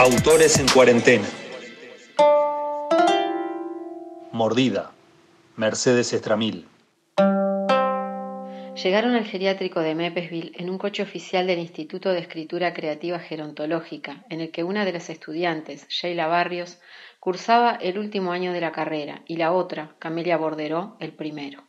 Autores en cuarentena. Mordida. Mercedes Estramil. Llegaron al geriátrico de Mepesville en un coche oficial del Instituto de Escritura Creativa Gerontológica, en el que una de las estudiantes, Sheila Barrios, cursaba el último año de la carrera y la otra, Camelia Borderó, el primero.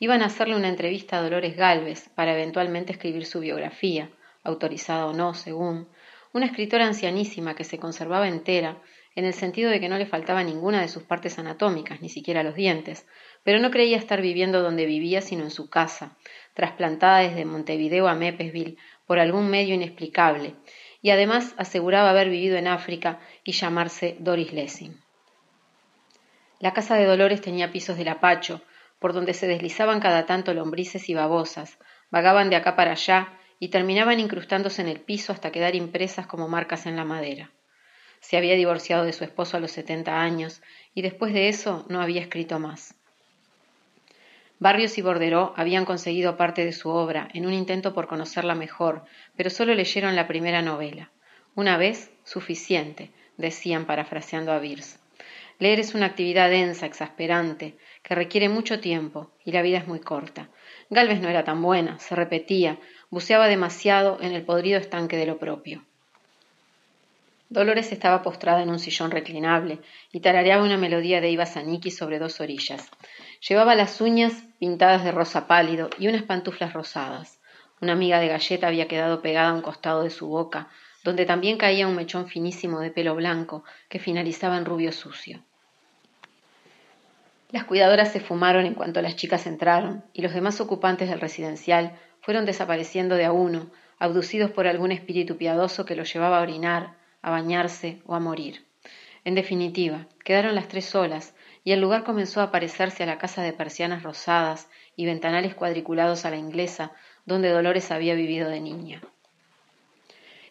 Iban a hacerle una entrevista a Dolores Galvez para eventualmente escribir su biografía, autorizada o no, según, una escritora ancianísima que se conservaba entera, en el sentido de que no le faltaba ninguna de sus partes anatómicas, ni siquiera los dientes, pero no creía estar viviendo donde vivía, sino en su casa, trasplantada desde Montevideo a Mepesville por algún medio inexplicable, y además aseguraba haber vivido en África y llamarse Doris Lessing. La casa de Dolores tenía pisos de lapacho, por donde se deslizaban cada tanto lombrices y babosas, vagaban de acá para allá y terminaban incrustándose en el piso hasta quedar impresas como marcas en la madera. Se había divorciado de su esposo a los setenta años y después de eso no había escrito más. Barrios y Borderó habían conseguido parte de su obra en un intento por conocerla mejor, pero solo leyeron la primera novela. Una vez, suficiente, decían parafraseando a Beers. Leer es una actividad densa, exasperante, que requiere mucho tiempo, y la vida es muy corta. Galvez no era tan buena, se repetía, buceaba demasiado en el podrido estanque de lo propio. Dolores estaba postrada en un sillón reclinable y tarareaba una melodía de Iva Zanicki sobre dos orillas. Llevaba las uñas pintadas de rosa pálido y unas pantuflas rosadas. Una amiga de galleta había quedado pegada a un costado de su boca, donde también caía un mechón finísimo de pelo blanco que finalizaba en rubio sucio. Las cuidadoras se fumaron en cuanto las chicas entraron, y los demás ocupantes del residencial fueron desapareciendo de a uno, abducidos por algún espíritu piadoso que los llevaba a orinar, a bañarse o a morir. En definitiva, quedaron las tres solas, y el lugar comenzó a parecerse a la casa de persianas rosadas y ventanales cuadriculados a la inglesa, donde Dolores había vivido de niña.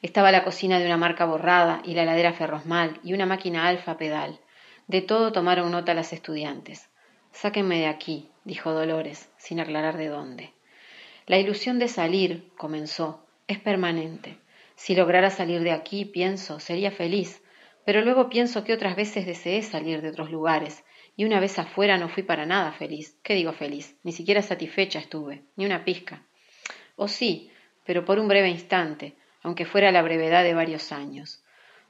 Estaba la cocina de una marca borrada y la heladera ferrosmal y una máquina alfa pedal. De todo tomaron nota las estudiantes. Sáquenme de aquí, dijo Dolores, sin aclarar de dónde. La ilusión de salir, comenzó, es permanente. Si lograra salir de aquí, pienso, sería feliz, pero luego pienso que otras veces deseé salir de otros lugares, y una vez afuera no fui para nada feliz. ¿Qué digo feliz? Ni siquiera satisfecha estuve, ni una pizca. O sí, pero por un breve instante, aunque fuera la brevedad de varios años.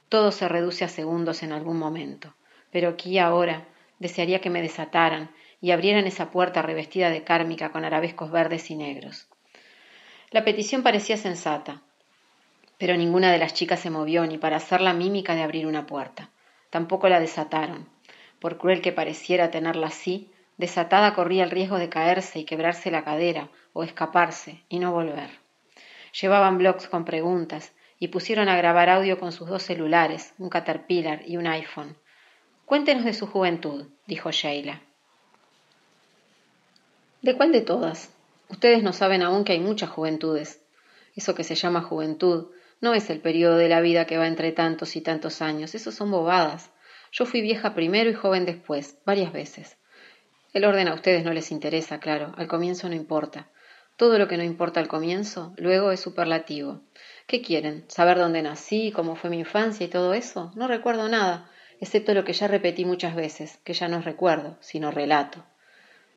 Todo se reduce a segundos en algún momento, pero aquí ahora desearía que me desataran y abrieran esa puerta revestida de cármica con arabescos verdes y negros. La petición parecía sensata, pero ninguna de las chicas se movió ni para hacer la mímica de abrir una puerta. Tampoco la desataron. Por cruel que pareciera tenerla así, desatada corría el riesgo de caerse y quebrarse la cadera, o escaparse y no volver. Llevaban blogs con preguntas y pusieron a grabar audio con sus dos celulares, un Caterpillar y un iPhone. Cuéntenos de su juventud, dijo Sheila. ¿De cuál de todas? Ustedes no saben aún que hay muchas juventudes. Eso que se llama juventud no es el periodo de la vida que va entre tantos y tantos años, eso son bobadas. Yo fui vieja primero y joven después, varias veces. El orden a ustedes no les interesa, claro, al comienzo no importa. Todo lo que no importa al comienzo, luego es superlativo. ¿Qué quieren? ¿Saber dónde nací, cómo fue mi infancia y todo eso? No recuerdo nada, excepto lo que ya repetí muchas veces, que ya no recuerdo, sino relato.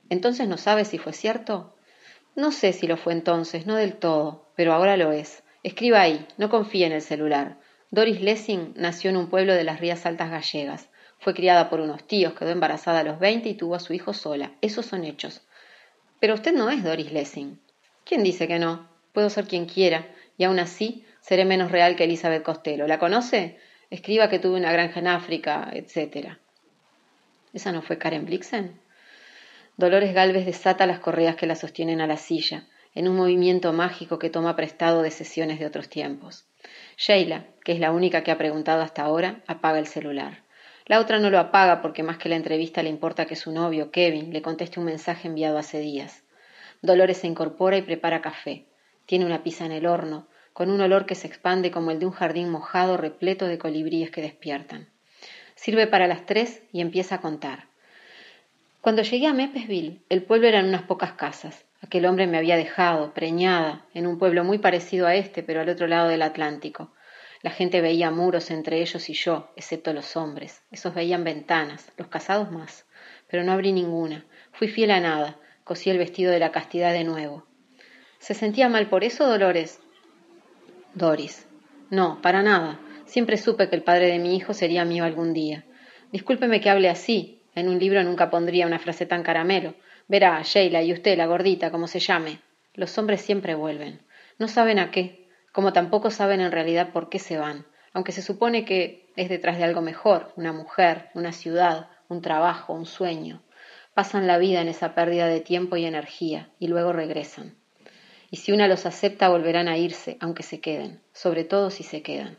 ¿Entonces no sabe si fue cierto? No sé si lo fue entonces, no del todo, pero ahora lo es. Escriba ahí, no confíe en el celular. Doris Lessing nació en un pueblo de las Rías Altas gallegas. Fue criada por unos tíos, quedó embarazada a los veinte y tuvo a su hijo sola. Esos son hechos. Pero usted no es Doris Lessing. ¿Quién dice que no? Puedo ser quien quiera, y aún así seré menos real que Elizabeth Costello. ¿La conoce? Escriba que tuve una granja en África, etc. ¿Esa no fue Karen Blixen? Dolores Galvez desata las correas que la sostienen a la silla, en un movimiento mágico que toma prestado de sesiones de otros tiempos. Sheila, que es la única que ha preguntado hasta ahora, apaga el celular. La otra no lo apaga porque más que la entrevista le importa que su novio, Kevin, le conteste un mensaje enviado hace días. Dolores se incorpora y prepara café. Tiene una pizza en el horno, con un olor que se expande como el de un jardín mojado repleto de colibríes que despiertan. Sirve para las tres y empieza a contar. Cuando llegué a Mepesville, el pueblo eran unas pocas casas. Aquel hombre me había dejado, preñada, en un pueblo muy parecido a este, pero al otro lado del Atlántico. La gente veía muros entre ellos y yo, excepto los hombres. Esos veían ventanas, los casados más. Pero no abrí ninguna. Fui fiel a nada. Cosí el vestido de la castidad de nuevo. ¿Se sentía mal por eso, Dolores? Doris. No, para nada. Siempre supe que el padre de mi hijo sería mío algún día. Discúlpeme que hable así. En un libro nunca pondría una frase tan caramelo. Verá, Sheila, y usted, la gordita, como se llame. Los hombres siempre vuelven. No saben a qué, como tampoco saben en realidad por qué se van, aunque se supone que es detrás de algo mejor, una mujer, una ciudad, un trabajo, un sueño. Pasan la vida en esa pérdida de tiempo y energía, y luego regresan. Y si una los acepta, volverán a irse, aunque se queden, sobre todo si se quedan.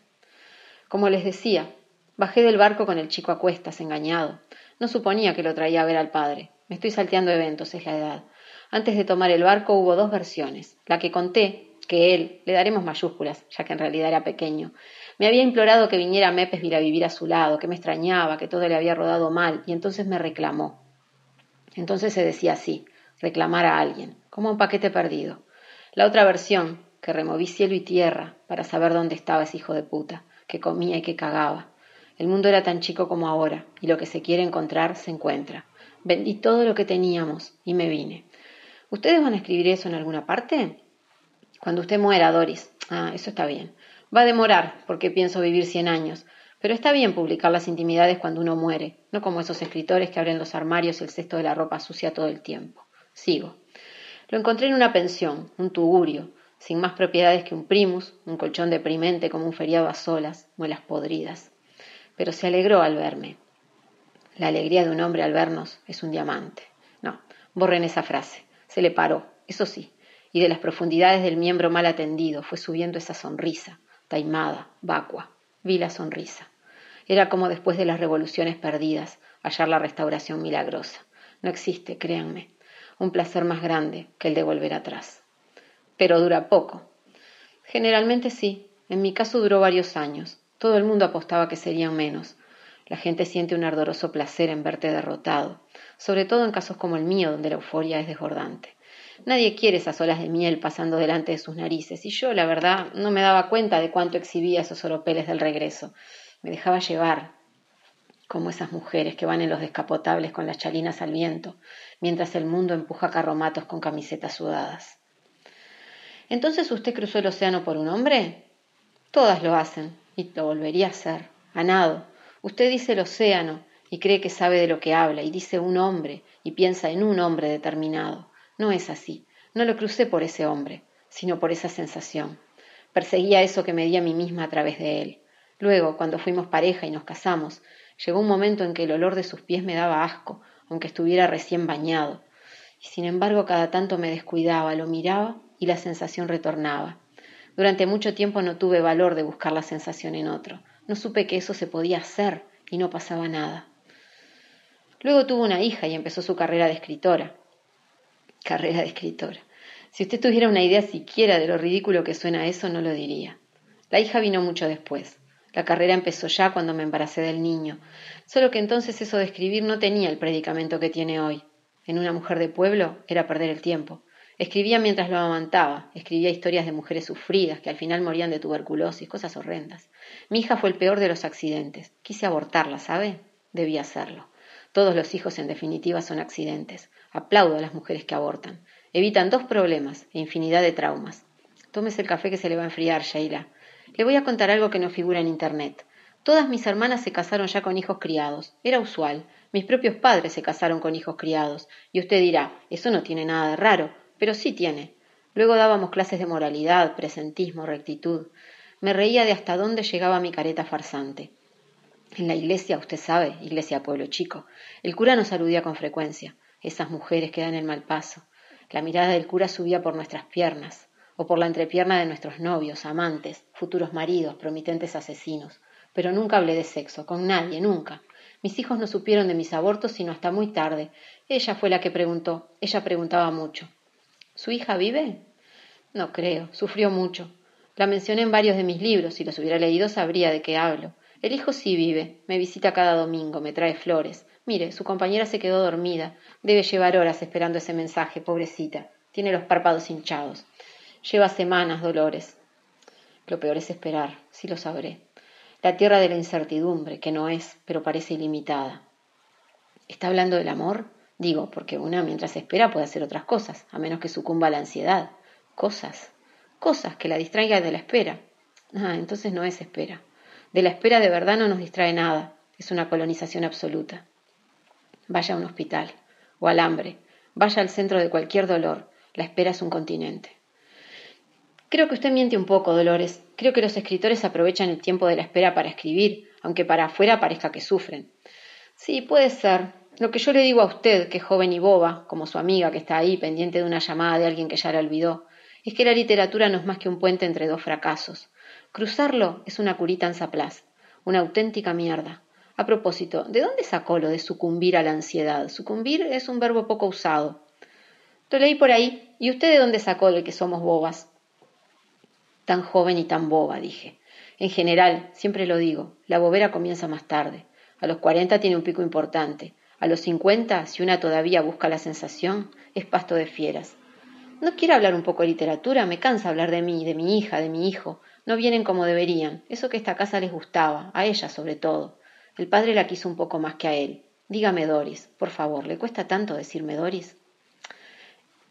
Como les decía, bajé del barco con el chico a cuestas, engañado. No suponía que lo traía a ver al padre. Me estoy salteando eventos, es la edad. Antes de tomar el barco hubo dos versiones. La que conté, que él, le daremos mayúsculas, ya que en realidad era pequeño, me había implorado que viniera a Mepesville a vivir a su lado, que me extrañaba, que todo le había rodado mal, y entonces me reclamó. Entonces se decía así, reclamar a alguien, como un paquete perdido. La otra versión, que removí cielo y tierra para saber dónde estaba ese hijo de puta, que comía y que cagaba. El mundo era tan chico como ahora, y lo que se quiere encontrar se encuentra. Vendí todo lo que teníamos y me vine. ¿Ustedes van a escribir eso en alguna parte? Cuando usted muera, Doris. Ah, eso está bien. Va a demorar, porque pienso vivir cien años. Pero está bien publicar las intimidades cuando uno muere, no como esos escritores que abren los armarios y el cesto de la ropa sucia todo el tiempo. Sigo. Lo encontré en una pensión, un tugurio, sin más propiedades que un primus, un colchón deprimente como un feriado a solas, muelas podridas. Pero se alegró al verme. La alegría de un hombre al vernos es un diamante. No, borren esa frase. Se le paró, eso sí, y de las profundidades del miembro mal atendido fue subiendo esa sonrisa, taimada, vacua. Vi la sonrisa. Era como después de las revoluciones perdidas, hallar la restauración milagrosa. No existe, créanme, un placer más grande que el de volver atrás. Pero dura poco. Generalmente sí. En mi caso duró varios años. Todo el mundo apostaba que serían menos. La gente siente un ardoroso placer en verte derrotado, sobre todo en casos como el mío, donde la euforia es desbordante. Nadie quiere esas olas de miel pasando delante de sus narices, y yo, la verdad, no me daba cuenta de cuánto exhibía esos oropeles del regreso. Me dejaba llevar, como esas mujeres que van en los descapotables con las chalinas al viento, mientras el mundo empuja carromatos con camisetas sudadas. ¿Entonces usted cruzó el océano por un hombre? Todas lo hacen, y lo volvería a hacer, a nado. Usted dice el océano, y cree que sabe de lo que habla, y dice un hombre, y piensa en un hombre determinado. No es así. No lo crucé por ese hombre, sino por esa sensación. Perseguía eso que me di a mí misma a través de él. Luego, cuando fuimos pareja y nos casamos, llegó un momento en que el olor de sus pies me daba asco, aunque estuviera recién bañado. Y sin embargo, cada tanto me descuidaba, lo miraba y la sensación retornaba. Durante mucho tiempo no tuve valor de buscar la sensación en otro. No supe que eso se podía hacer y no pasaba nada. Luego tuvo una hija y empezó su carrera de escritora carrera de escritora. Si usted tuviera una idea siquiera de lo ridículo que suena eso, no lo diría. La hija vino mucho después. La carrera empezó ya cuando me embaracé del niño, solo que entonces eso de escribir no tenía el predicamento que tiene hoy. En una mujer de pueblo era perder el tiempo. Escribía mientras lo amamantaba, escribía historias de mujeres sufridas que al final morían de tuberculosis, cosas horrendas. Mi hija fue el peor de los accidentes. Quise abortarla, ¿sabe? Debía hacerlo. Todos los hijos, en definitiva, son accidentes. Aplaudo a las mujeres que abortan. Evitan dos problemas e infinidad de traumas. Tómese el café que se le va a enfriar, Sheila. Le voy a contar algo que no figura en Internet. Todas mis hermanas se casaron ya con hijos criados. Era usual. Mis propios padres se casaron con hijos criados. Y usted dirá, eso no tiene nada de raro, pero sí tiene. Luego dábamos clases de moralidad, presentismo, rectitud. Me reía de hasta dónde llegaba mi careta farsante. En la iglesia, usted sabe, iglesia pueblo chico, el cura nos aludía con frecuencia esas mujeres que dan el mal paso. La mirada del cura subía por nuestras piernas, o por la entrepierna de nuestros novios, amantes, futuros maridos, promitentes asesinos. Pero nunca hablé de sexo, con nadie, nunca. Mis hijos no supieron de mis abortos sino hasta muy tarde. Ella fue la que preguntó. Ella preguntaba mucho. ¿Su hija vive? No creo. Sufrió mucho. La mencioné en varios de mis libros. Si los hubiera leído sabría de qué hablo. El hijo sí vive. Me visita cada domingo. Me trae flores. Mire, su compañera se quedó dormida. Debe llevar horas esperando ese mensaje, pobrecita. Tiene los párpados hinchados. Lleva semanas, Dolores. Lo peor es esperar, sí lo sabré. La tierra de la incertidumbre, que no es, pero parece ilimitada. ¿Está hablando del amor? Digo, porque una mientras espera puede hacer otras cosas, a menos que sucumba a la ansiedad. Cosas, cosas que la distraigan de la espera. Ah, entonces no es espera. De la espera de verdad no nos distrae nada, es una colonización absoluta. Vaya a un hospital, o al hambre, vaya al centro de cualquier dolor, la espera es un continente. Creo que usted miente un poco, Dolores. Creo que los escritores aprovechan el tiempo de la espera para escribir, aunque para afuera parezca que sufren. Sí, puede ser. Lo que yo le digo a usted, que joven y boba, como su amiga que está ahí pendiente de una llamada de alguien que ya la olvidó, es que la literatura no es más que un puente entre dos fracasos. Cruzarlo es una curita en zaplaz, una auténtica mierda. A propósito, ¿de dónde sacó lo de sucumbir a la ansiedad? Sucumbir es un verbo poco usado. Lo leí por ahí. ¿Y usted de dónde sacó el que somos bobas? Tan joven y tan boba, dije. En general, siempre lo digo, la bobera comienza más tarde. A los cuarenta tiene un pico importante. A los cincuenta, si una todavía busca la sensación, es pasto de fieras. ¿No quiere hablar un poco de literatura? Me cansa hablar de mí, de mi hija, de mi hijo. No vienen como deberían. Eso que esta casa les gustaba, a ella sobre todo. El padre la quiso un poco más que a él. Dígame Doris, por favor, ¿le cuesta tanto decirme Doris?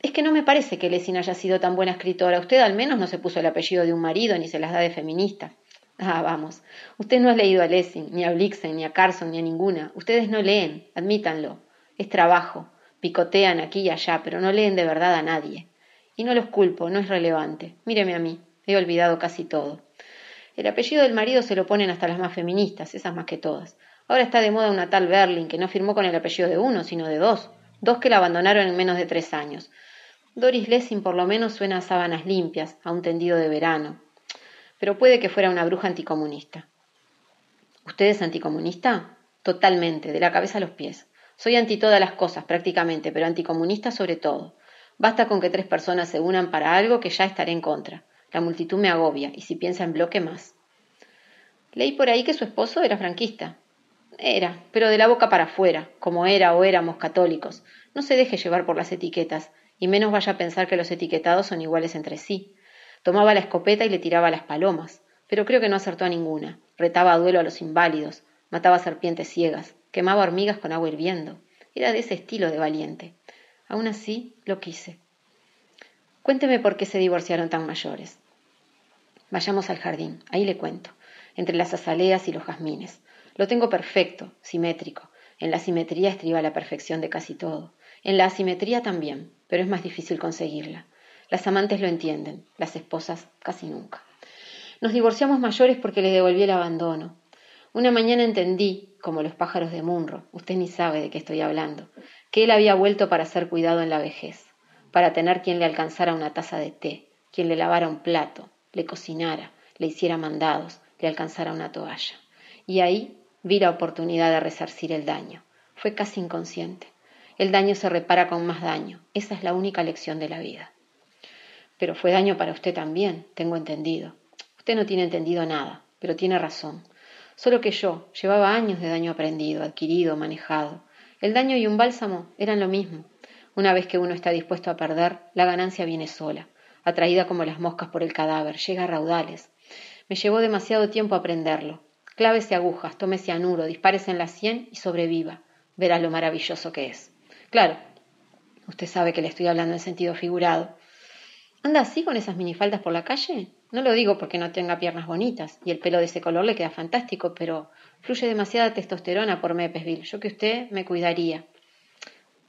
Es que no me parece que Lessing haya sido tan buena escritora. Usted al menos no se puso el apellido de un marido ni se las da de feminista. Ah, vamos. Usted no ha leído a Lessing, ni a Blixen, ni a Carson, ni a ninguna. Ustedes no leen, admítanlo. Es trabajo. Picotean aquí y allá, pero no leen de verdad a nadie. Y no los culpo, no es relevante. Míreme a mí. He olvidado casi todo. El apellido del marido se lo ponen hasta las más feministas, esas más que todas. Ahora está de moda una tal Berlin que no firmó con el apellido de uno, sino de dos. Dos que la abandonaron en menos de tres años. Doris Lessing por lo menos suena a sábanas limpias, a un tendido de verano. Pero puede que fuera una bruja anticomunista. ¿Usted es anticomunista? Totalmente, de la cabeza a los pies. Soy anti todas las cosas, prácticamente, pero anticomunista sobre todo. Basta con que tres personas se unan para algo que ya estaré en contra. La multitud me agobia, y si piensa en bloque más. Leí por ahí que su esposo era franquista. Era, pero de la boca para afuera, como era o éramos católicos. No se deje llevar por las etiquetas, y menos vaya a pensar que los etiquetados son iguales entre sí. Tomaba la escopeta y le tiraba las palomas, pero creo que no acertó a ninguna. Retaba a duelo a los inválidos, mataba serpientes ciegas, quemaba hormigas con agua hirviendo. Era de ese estilo de valiente. Aún así, lo quise. Cuénteme por qué se divorciaron tan mayores. Vayamos al jardín, ahí le cuento, entre las azaleas y los jazmines. Lo tengo perfecto, simétrico. En la simetría estriba la perfección de casi todo. En la asimetría también, pero es más difícil conseguirla. Las amantes lo entienden, las esposas casi nunca. Nos divorciamos mayores porque le devolví el abandono. Una mañana entendí, como los pájaros de Munro, usted ni sabe de qué estoy hablando, que él había vuelto para ser cuidado en la vejez para tener quien le alcanzara una taza de té, quien le lavara un plato, le cocinara, le hiciera mandados, le alcanzara una toalla. Y ahí vi la oportunidad de resarcir el daño. Fue casi inconsciente. El daño se repara con más daño. Esa es la única lección de la vida. Pero fue daño para usted también, tengo entendido. Usted no tiene entendido nada, pero tiene razón. Solo que yo llevaba años de daño aprendido, adquirido, manejado. El daño y un bálsamo eran lo mismo. Una vez que uno está dispuesto a perder, la ganancia viene sola, atraída como las moscas por el cadáver, llega a raudales. Me llevó demasiado tiempo aprenderlo. Clávese agujas, tome cianuro, dispárese en la sien y sobreviva. Verá lo maravilloso que es. Claro, usted sabe que le estoy hablando en sentido figurado. ¿Anda así con esas minifaldas por la calle? No lo digo porque no tenga piernas bonitas y el pelo de ese color le queda fantástico, pero fluye demasiada testosterona por Mepesville. Yo que usted me cuidaría.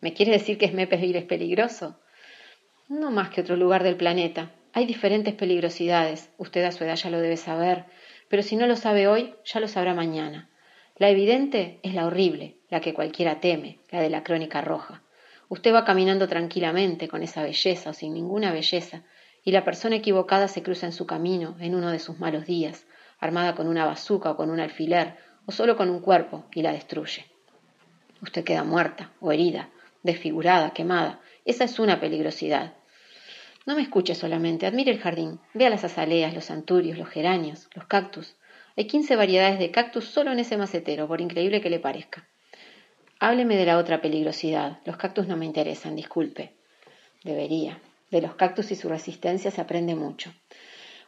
¿Me quiere decir que Smepesville es peligroso? No más que otro lugar del planeta. Hay diferentes peligrosidades. Usted a su edad ya lo debe saber. Pero si no lo sabe hoy, ya lo sabrá mañana. La evidente es la horrible, la que cualquiera teme, la de la crónica roja. Usted va caminando tranquilamente con esa belleza o sin ninguna belleza, y la persona equivocada se cruza en su camino en uno de sus malos días, armada con una bazuca o con un alfiler, o solo con un cuerpo, y la destruye. Usted queda muerta o herida, desfigurada, quemada. Esa es una peligrosidad. No me escuche solamente, admire el jardín, vea las azaleas, los anturios, los geranios, los cactus. Hay quince variedades de cactus solo en ese macetero, por increíble que le parezca. Hábleme de la otra peligrosidad. Los cactus no me interesan, disculpe. Debería. De los cactus y su resistencia se aprende mucho.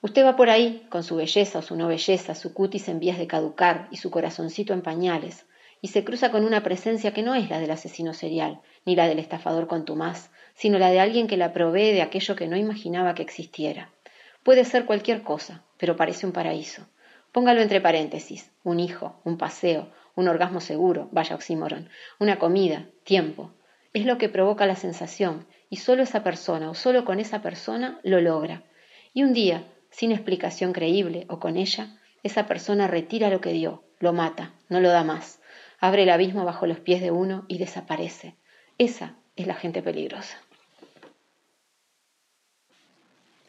Usted va por ahí, con su belleza o su no belleza, su cutis en vías de caducar y su corazoncito en pañales, y se cruza con una presencia que no es la del asesino serial, ni la del estafador contumaz, sino la de alguien que la provee de aquello que no imaginaba que existiera. Puede ser cualquier cosa, pero parece un paraíso. Póngalo entre paréntesis, un hijo, un paseo, un orgasmo seguro, vaya oxímoron, una comida, tiempo. Es lo que provoca la sensación, y solo esa persona o solo con esa persona lo logra. Y un día, sin explicación creíble o con ella, esa persona retira lo que dio, lo mata, no lo da más, abre el abismo bajo los pies de uno y desaparece. Esa es la gente peligrosa.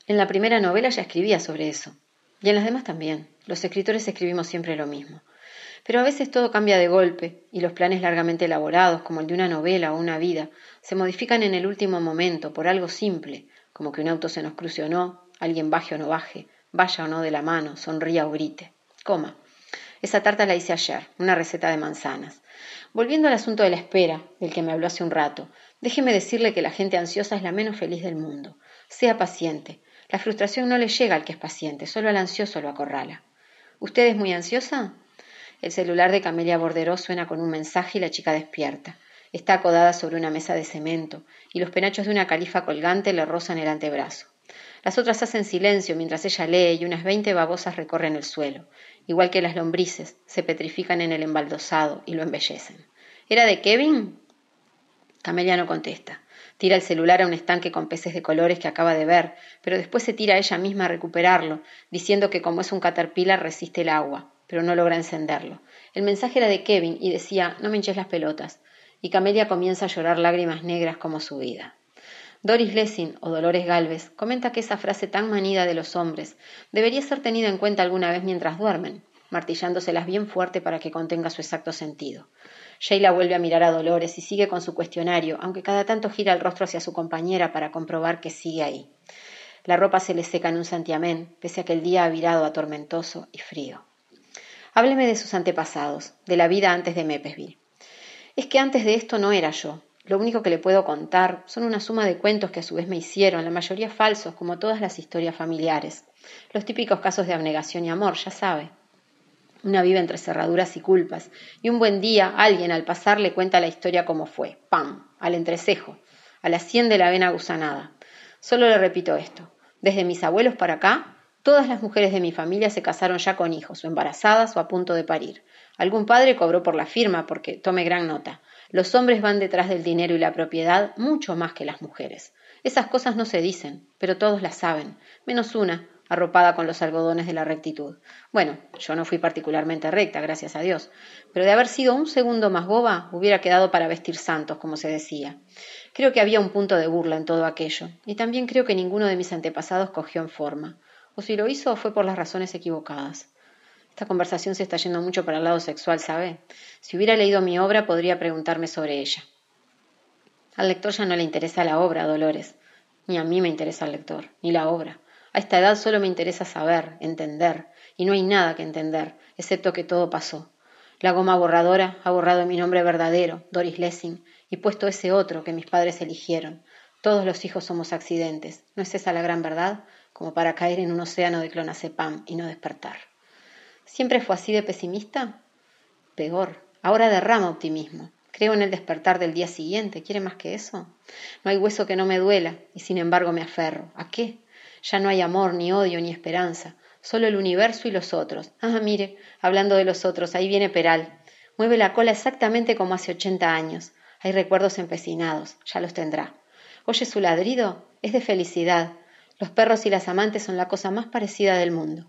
En la primera novela ya escribía sobre eso, y en las demás también. Los escritores escribimos siempre lo mismo. Pero a veces todo cambia de golpe, y los planes largamente elaborados, como el de una novela o una vida, se modifican en el último momento por algo simple, como que un auto se nos cruce o no, alguien baje o no baje, vaya o no de la mano, sonría o grite. Coma. Esa tarta la hice ayer, una receta de manzanas. Volviendo al asunto de la espera, del que me habló hace un rato, déjeme decirle que la gente ansiosa es la menos feliz del mundo. Sea paciente. La frustración no le llega al que es paciente, solo al ansioso lo acorrala. ¿Usted es muy ansiosa? El celular de Camelia Borderó suena con un mensaje y la chica despierta. Está acodada sobre una mesa de cemento y los penachos de una califa colgante le rozan el antebrazo. Las otras hacen silencio mientras ella lee y unas veinte babosas recorren el suelo. Igual que las lombrices, se petrifican en el embaldosado y lo embellecen. ¿Era de Kevin? Camelia no contesta. Tira el celular a un estanque con peces de colores que acaba de ver, pero después se tira ella misma a recuperarlo, diciendo que como es un caterpillar resiste el agua, pero no logra encenderlo. El mensaje era de Kevin y decía, no me hinches las pelotas. Y Camelia comienza a llorar lágrimas negras como su vida. Doris Lessing o Dolores Galvez comenta que esa frase tan manida de los hombres debería ser tenida en cuenta alguna vez mientras duermen, martillándoselas bien fuerte para que contenga su exacto sentido. Sheila vuelve a mirar a Dolores y sigue con su cuestionario, aunque cada tanto gira el rostro hacia su compañera para comprobar que sigue ahí. La ropa se le seca en un santiamén, pese a que el día ha virado a tormentoso y frío. Hábleme de sus antepasados, de la vida antes de Mepesville. Es que antes de esto no era yo, lo único que le puedo contar son una suma de cuentos que a su vez me hicieron, la mayoría falsos, como todas las historias familiares. Los típicos casos de abnegación y amor, ya sabe. Una vive entre cerraduras y culpas, y un buen día alguien al pasar le cuenta la historia como fue, ¡pam!, al entrecejo, a la sien de la vena gusanada. Solo le repito esto. Desde mis abuelos para acá, todas las mujeres de mi familia se casaron ya con hijos, o embarazadas o a punto de parir. Algún padre cobró por la firma, porque tome gran nota. Los hombres van detrás del dinero y la propiedad mucho más que las mujeres. Esas cosas no se dicen, pero todos las saben, menos una, arropada con los algodones de la rectitud. Bueno, yo no fui particularmente recta, gracias a Dios, pero de haber sido un segundo más boba, hubiera quedado para vestir santos, como se decía. Creo que había un punto de burla en todo aquello, y también creo que ninguno de mis antepasados cogió en forma. Si lo hizo fue por las razones equivocadas. Esta conversación se está yendo mucho para el lado sexual, ¿sabe? Si hubiera leído mi obra, podría preguntarme sobre ella. Al lector ya no le interesa la obra, Dolores. Ni a mí me interesa el lector, ni la obra. A esta edad solo me interesa saber, entender, y no hay nada que entender, excepto que todo pasó. La goma borradora ha borrado mi nombre verdadero, Doris Lessing, y puesto ese otro que mis padres eligieron. Todos los hijos somos accidentes. ¿No es esa la gran verdad? Como para caer en un océano de clonazepam y no despertar. ¿Siempre fue así de pesimista? Peor, ahora derrama optimismo. Creo en el despertar del día siguiente. ¿Quiere más que eso? No hay hueso que no me duela, y sin embargo me aferro. ¿A qué? Ya no hay amor, ni odio, ni esperanza. Solo el universo y los otros. Ah, mire, hablando de los otros, ahí viene Peral. Mueve la cola exactamente como hace ochenta años. Hay recuerdos empecinados, ya los tendrá. Oye su ladrido, es de felicidad. Los perros y las amantes son la cosa más parecida del mundo.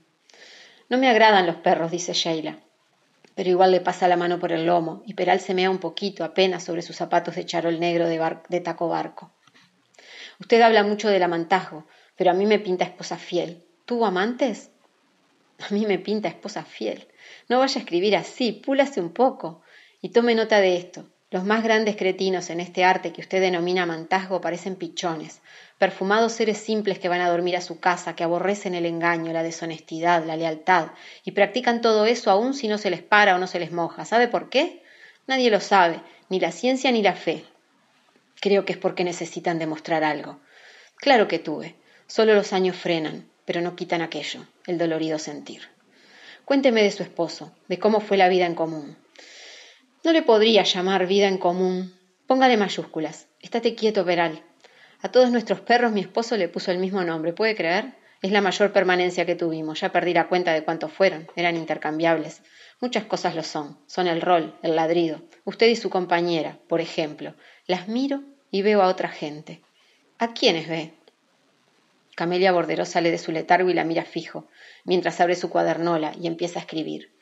No me agradan los perros, dice Sheila. Pero igual le pasa la mano por el lomo y Peral se mea un poquito apenas sobre sus zapatos de charol negro de, de taco barco. Usted habla mucho del amantajo, pero a mí me pinta esposa fiel. ¿Tuvo amantes? A mí me pinta esposa fiel. No vaya a escribir así, púlase un poco. Y tome nota de esto. Los más grandes cretinos en este arte que usted denomina amantajgo parecen pichones, perfumados seres simples que van a dormir a su casa, que aborrecen el engaño, la deshonestidad, la lealtad, y practican todo eso aun si no se les para o no se les moja. ¿Sabe por qué? Nadie lo sabe, ni la ciencia ni la fe. Creo que es porque necesitan demostrar algo. Claro que tuve. Solo los años frenan. pero no quitan aquello, el dolorido sentir. Cuénteme de su esposo, de cómo fue la vida en común. No le podría llamar vida en común. Póngale mayúsculas. Estate quieto, Peral. A todos nuestros perros mi esposo le puso el mismo nombre, ¿puede creer? Es la mayor permanencia que tuvimos. Ya perdí la cuenta de cuántos fueron. Eran intercambiables. Muchas cosas lo son. Son el rol, el ladrido. Usted y su compañera, por ejemplo. Las miro y veo a otra gente. ¿A quiénes ve? Camelia Borderó sale de su letargo y la mira fijo, mientras abre su cuadernola y empieza a escribir.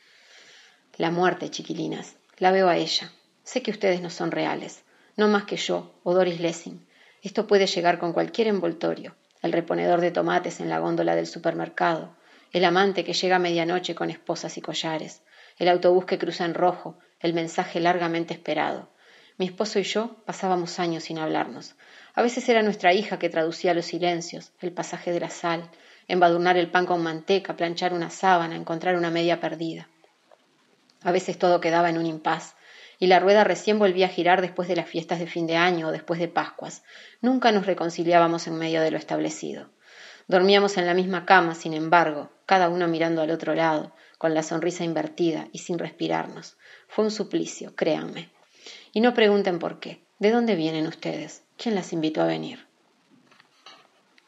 La muerte, chiquilinas. La veo a ella. Sé que ustedes no son reales. No más que yo o Doris Lessing. Esto puede llegar con cualquier envoltorio el reponedor de tomates en la góndola del supermercado, el amante que llega a medianoche con esposas y collares, el autobús que cruza en rojo, el mensaje largamente esperado. Mi esposo y yo pasábamos años sin hablarnos. A veces era nuestra hija que traducía los silencios, el pasaje de la sal, embadurnar el pan con manteca, planchar una sábana, encontrar una media perdida. A veces todo quedaba en un impas, y la rueda recién volvía a girar después de las fiestas de fin de año o después de Pascuas. Nunca nos reconciliábamos en medio de lo establecido. Dormíamos en la misma cama, sin embargo, cada uno mirando al otro lado, con la sonrisa invertida y sin respirarnos. Fue un suplicio, créanme. Y no pregunten por qué. ¿De dónde vienen ustedes? ¿Quién las invitó a venir?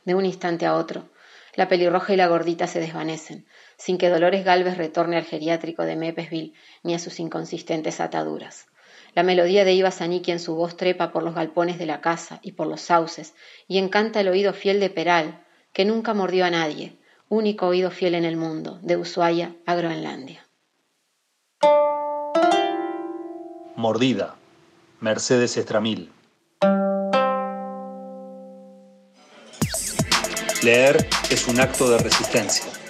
De un instante a otro, la pelirroja y la gordita se desvanecen, sin que Dolores Galvez retorne al geriátrico de Mepesville ni a sus inconsistentes ataduras. La melodía de Iva Zanicki en su voz trepa por los galpones de la casa y por los sauces y encanta el oído fiel de Peral, que nunca mordió a nadie, único oído fiel en el mundo, de Ushuaia a Groenlandia. Mordida, Mercedes Estramil. Leer es un acto de resistencia.